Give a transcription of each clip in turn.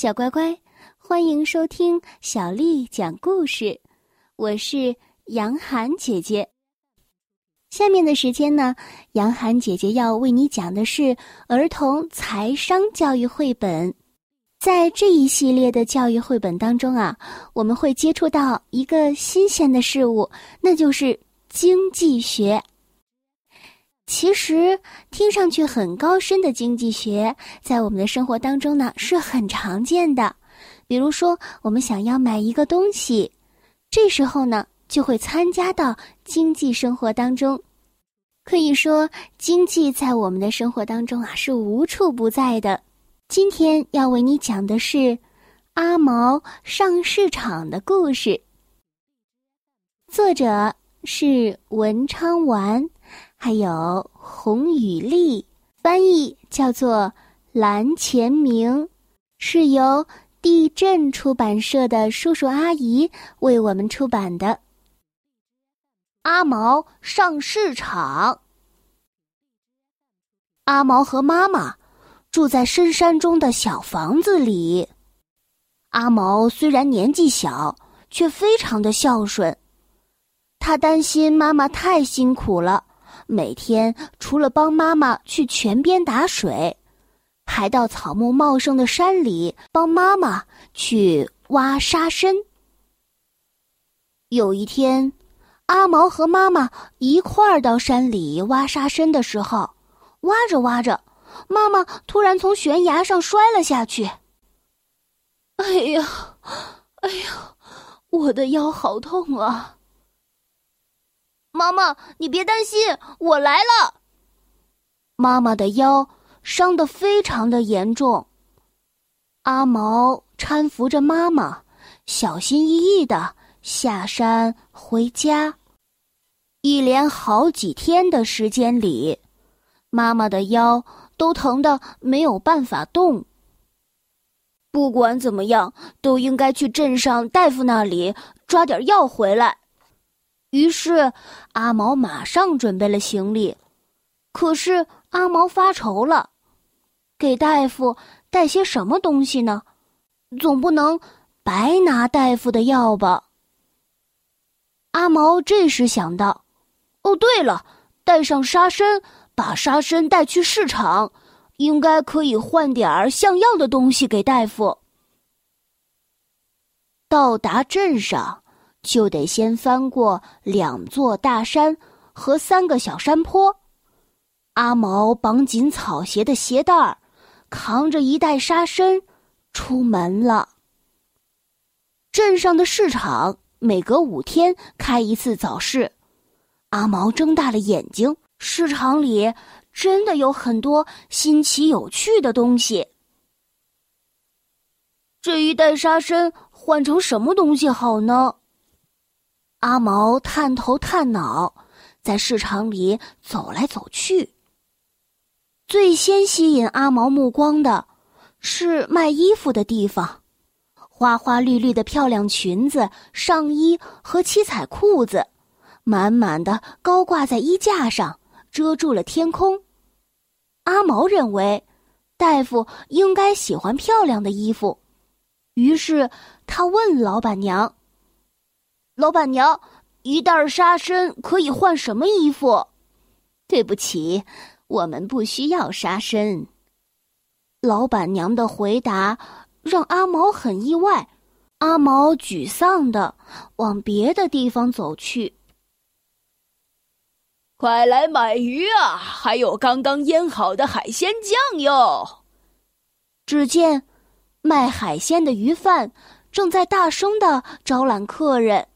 小乖乖，欢迎收听小丽讲故事，我是杨涵姐姐。下面的时间呢，杨涵姐姐要为你讲的是儿童财商教育绘本。在这一系列的教育绘本当中啊，我们会接触到一个新鲜的事物，那就是经济学。其实听上去很高深的经济学，在我们的生活当中呢是很常见的。比如说，我们想要买一个东西，这时候呢就会参加到经济生活当中。可以说，经济在我们的生活当中啊是无处不在的。今天要为你讲的是阿毛上市场的故事，作者是文昌丸。还有红雨丽，翻译叫做蓝前明，是由地震出版社的叔叔阿姨为我们出版的。阿毛上市场。阿毛和妈妈住在深山中的小房子里。阿毛虽然年纪小，却非常的孝顺。他担心妈妈太辛苦了。每天除了帮妈妈去泉边打水，还到草木茂盛的山里帮妈妈去挖沙参。有一天，阿毛和妈妈一块儿到山里挖沙参的时候，挖着挖着，妈妈突然从悬崖上摔了下去。哎呀，哎呀，我的腰好痛啊！妈妈，你别担心，我来了。妈妈的腰伤得非常的严重。阿毛搀扶着妈妈，小心翼翼的下山回家。一连好几天的时间里，妈妈的腰都疼得没有办法动。不管怎么样，都应该去镇上大夫那里抓点药回来。于是，阿毛马上准备了行李。可是阿毛发愁了，给大夫带些什么东西呢？总不能白拿大夫的药吧？阿毛这时想到：“哦，对了，带上沙参，把沙参带去市场，应该可以换点儿像样的东西给大夫。”到达镇上。就得先翻过两座大山和三个小山坡。阿毛绑紧草鞋的鞋带儿，扛着一袋沙参，出门了。镇上的市场每隔五天开一次早市，阿毛睁大了眼睛，市场里真的有很多新奇有趣的东西。这一袋沙参换成什么东西好呢？阿毛探头探脑，在市场里走来走去。最先吸引阿毛目光的，是卖衣服的地方，花花绿绿的漂亮裙子、上衣和七彩裤子，满满的高挂在衣架上，遮住了天空。阿毛认为，大夫应该喜欢漂亮的衣服，于是他问老板娘。老板娘，一袋沙参可以换什么衣服？对不起，我们不需要沙参。老板娘的回答让阿毛很意外。阿毛沮丧的往别的地方走去。快来买鱼啊！还有刚刚腌好的海鲜酱哟！只见卖海鲜的鱼贩正在大声的招揽客人。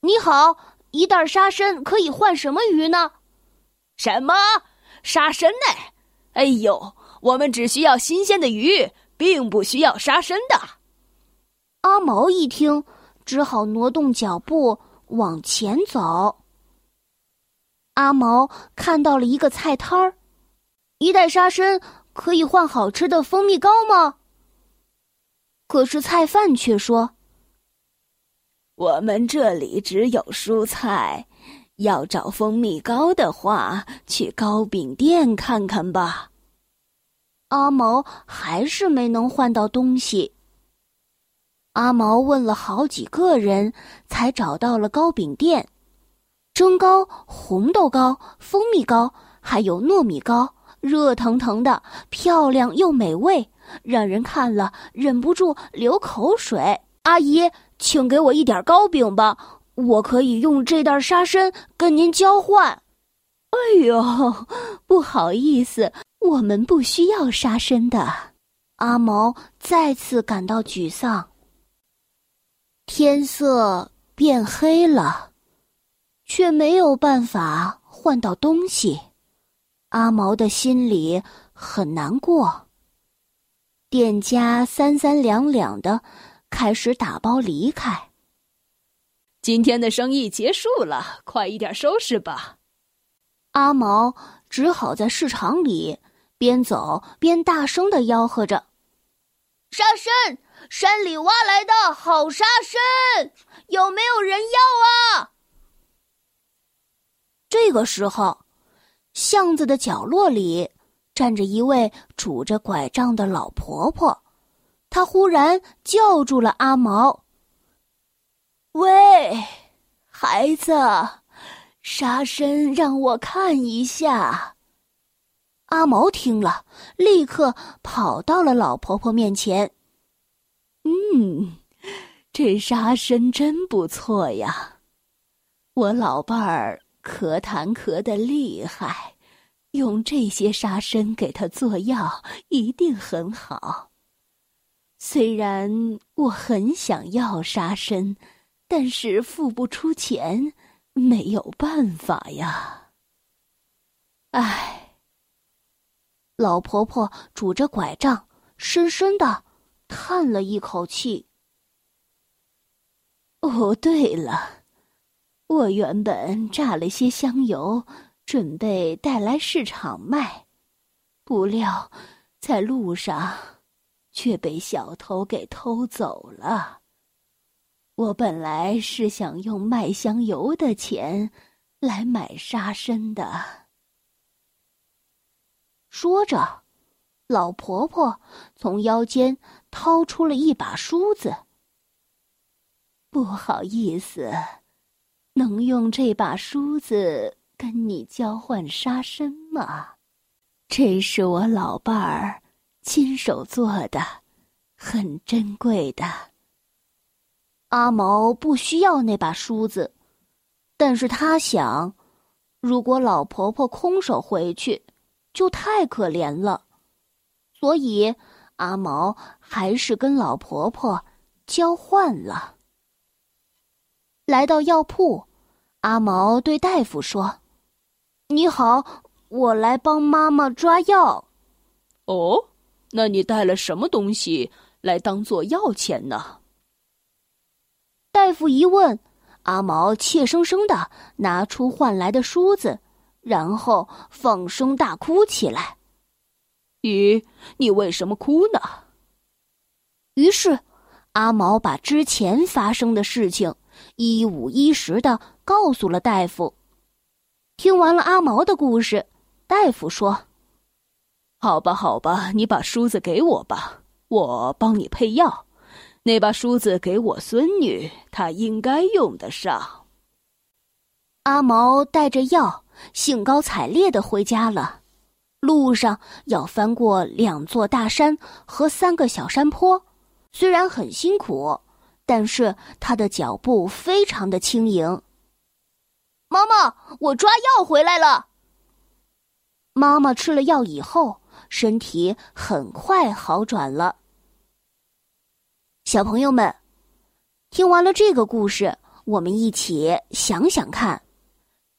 你好，一袋沙参可以换什么鱼呢？什么沙参呢？哎呦，我们只需要新鲜的鱼，并不需要沙参的。阿毛一听，只好挪动脚步往前走。阿毛看到了一个菜摊儿，一袋沙参可以换好吃的蜂蜜糕吗？可是菜贩却说。我们这里只有蔬菜，要找蜂蜜糕的话，去糕饼店看看吧。阿毛还是没能换到东西。阿毛问了好几个人，才找到了糕饼店。蒸糕、红豆糕、蜂蜜糕，还有糯米糕，热腾腾的，漂亮又美味，让人看了忍不住流口水。阿姨，请给我一点糕饼吧，我可以用这袋沙参跟您交换。哎呦，不好意思，我们不需要沙参的。阿毛再次感到沮丧。天色变黑了，却没有办法换到东西。阿毛的心里很难过。店家三三两两的开始打包离开。今天的生意结束了，快一点收拾吧。阿毛只好在市场里边走边大声的吆喝着：“沙参！”山里挖来的好沙参，有没有人要啊？这个时候，巷子的角落里站着一位拄着拐杖的老婆婆，他忽然叫住了阿毛：“喂，孩子，沙参让我看一下。”阿毛听了，立刻跑到了老婆婆面前。嗯，这沙参真不错呀！我老伴儿咳痰咳的厉害，用这些沙参给他做药一定很好。虽然我很想要杀身，但是付不出钱，没有办法呀。唉，老婆婆拄着拐杖，深深的。叹了一口气。哦，对了，我原本榨了些香油，准备带来市场卖，不料在路上却被小偷给偷走了。我本来是想用卖香油的钱来买沙参的。说着。老婆婆从腰间掏出了一把梳子。不好意思，能用这把梳子跟你交换沙参吗？这是我老伴儿亲手做的，很珍贵的。阿毛不需要那把梳子，但是他想，如果老婆婆空手回去，就太可怜了。所以，阿毛还是跟老婆婆交换了。来到药铺，阿毛对大夫说：“你好，我来帮妈妈抓药。”“哦，那你带了什么东西来当做药钱呢？”大夫一问，阿毛怯生生的拿出换来的梳子，然后放声大哭起来。咦，你为什么哭呢？于是，阿毛把之前发生的事情一五一十的告诉了大夫。听完了阿毛的故事，大夫说：“好吧，好吧，你把梳子给我吧，我帮你配药。那把梳子给我孙女，她应该用得上。”阿毛带着药，兴高采烈的回家了。路上要翻过两座大山和三个小山坡，虽然很辛苦，但是他的脚步非常的轻盈。妈妈，我抓药回来了。妈妈吃了药以后，身体很快好转了。小朋友们，听完了这个故事，我们一起想想看，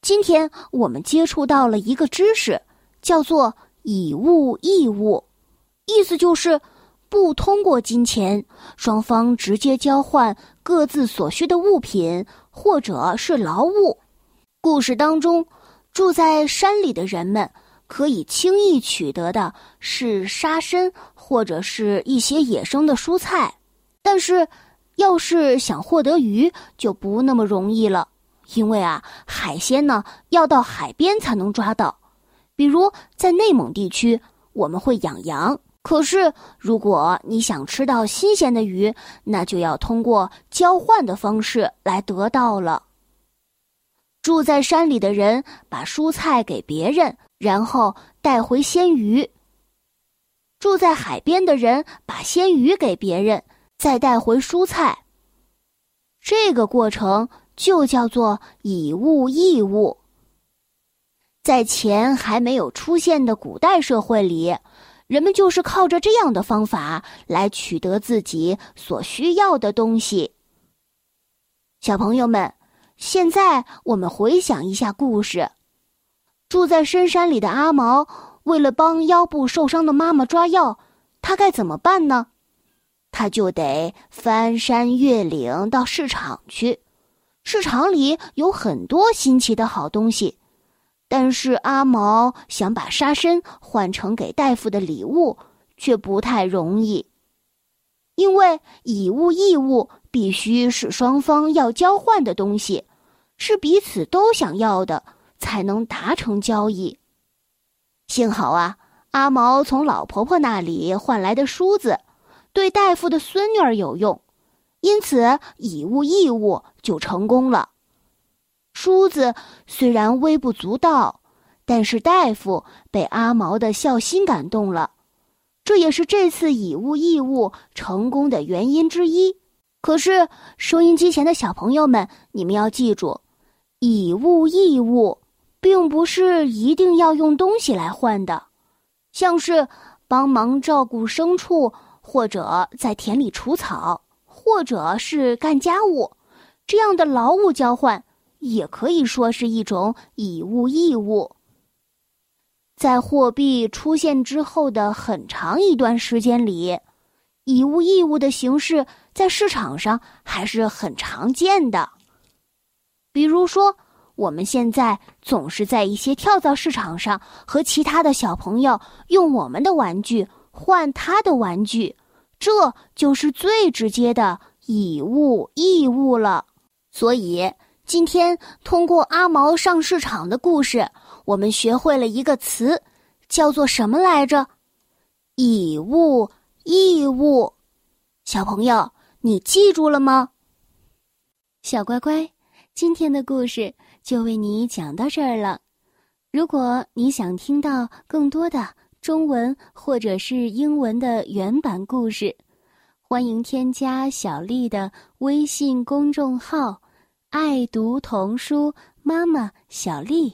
今天我们接触到了一个知识。叫做以物易物，意思就是不通过金钱，双方直接交换各自所需的物品或者是劳务。故事当中，住在山里的人们可以轻易取得的是沙参或者是一些野生的蔬菜，但是要是想获得鱼就不那么容易了，因为啊，海鲜呢要到海边才能抓到。比如在内蒙地区，我们会养羊，可是，如果你想吃到新鲜的鱼，那就要通过交换的方式来得到了。住在山里的人把蔬菜给别人，然后带回鲜鱼；住在海边的人把鲜鱼给别人，再带回蔬菜。这个过程就叫做以物易物。在钱还没有出现的古代社会里。人们就是靠着这样的方法来取得自己所需要的东西。小朋友们，现在我们回想一下故事：住在深山里的阿毛，为了帮腰部受伤的妈妈抓药，他该怎么办呢？他就得翻山越岭到市场去。市场里有很多新奇的好东西。但是阿毛想把沙参换成给大夫的礼物，却不太容易，因为以物易物必须是双方要交换的东西，是彼此都想要的，才能达成交易。幸好啊，阿毛从老婆婆那里换来的梳子，对大夫的孙女儿有用，因此以物易物就成功了。梳子虽然微不足道，但是大夫被阿毛的孝心感动了，这也是这次以物易物成功的原因之一。可是收音机前的小朋友们，你们要记住，以物易物并不是一定要用东西来换的，像是帮忙照顾牲畜，或者在田里除草，或者是干家务，这样的劳务交换。也可以说是一种以物易物。在货币出现之后的很长一段时间里，以物易物的形式在市场上还是很常见的。比如说，我们现在总是在一些跳蚤市场上和其他的小朋友用我们的玩具换他的玩具，这就是最直接的以物易物了。所以。今天通过阿毛上市场的故事，我们学会了一个词，叫做什么来着？以物易物。小朋友，你记住了吗？小乖乖，今天的故事就为你讲到这儿了。如果你想听到更多的中文或者是英文的原版故事，欢迎添加小丽的微信公众号。爱读童书，妈妈小丽。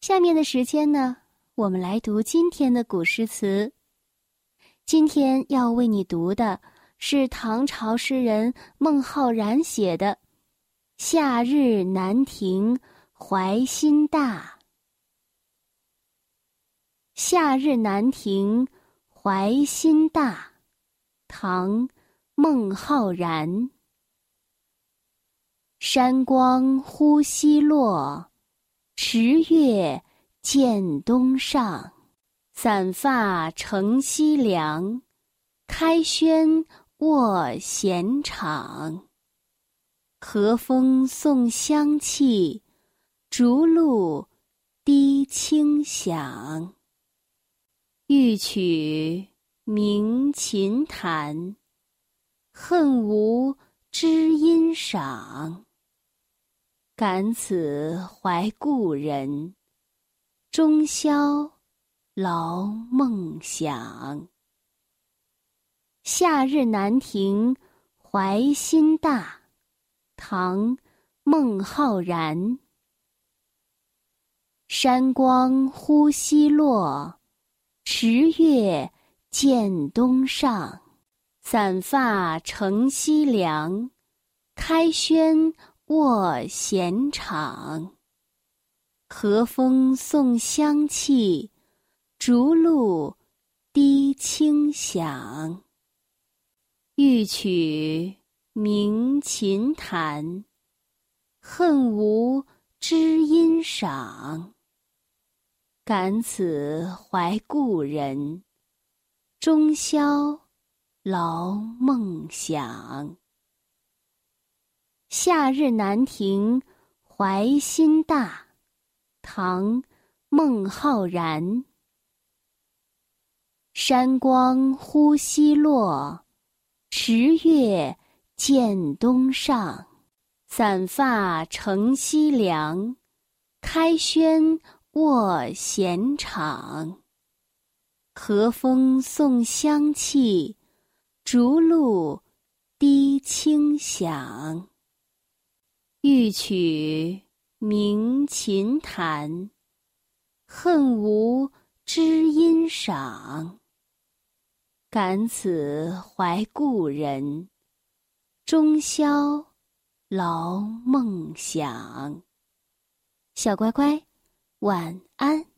下面的时间呢，我们来读今天的古诗词。今天要为你读的是唐朝诗人孟浩然写的《夏日南亭怀心大》。《夏日南亭怀心大》，唐·孟浩然。山光忽西落，池月渐东上。散发乘西凉，开轩卧闲场。和风送香气，竹露滴清响。欲取鸣琴弹，恨无知音赏。感此怀故人，终宵劳梦想。夏日南亭怀心大，唐·孟浩然。山光忽西落，池月渐东上。散发乘西凉，开轩。卧闲场，和风送香气，竹露滴清响。欲取鸣琴弹，恨无知音赏。感此怀故人，终宵劳梦想。夏日南亭怀心大，唐·孟浩然。山光忽西落，池月见东上。散发乘西凉，开轩卧闲场。和风送香气，竹露滴清响。欲取鸣琴弹，恨无知音赏。感此怀故人，终宵劳梦想。小乖乖，晚安。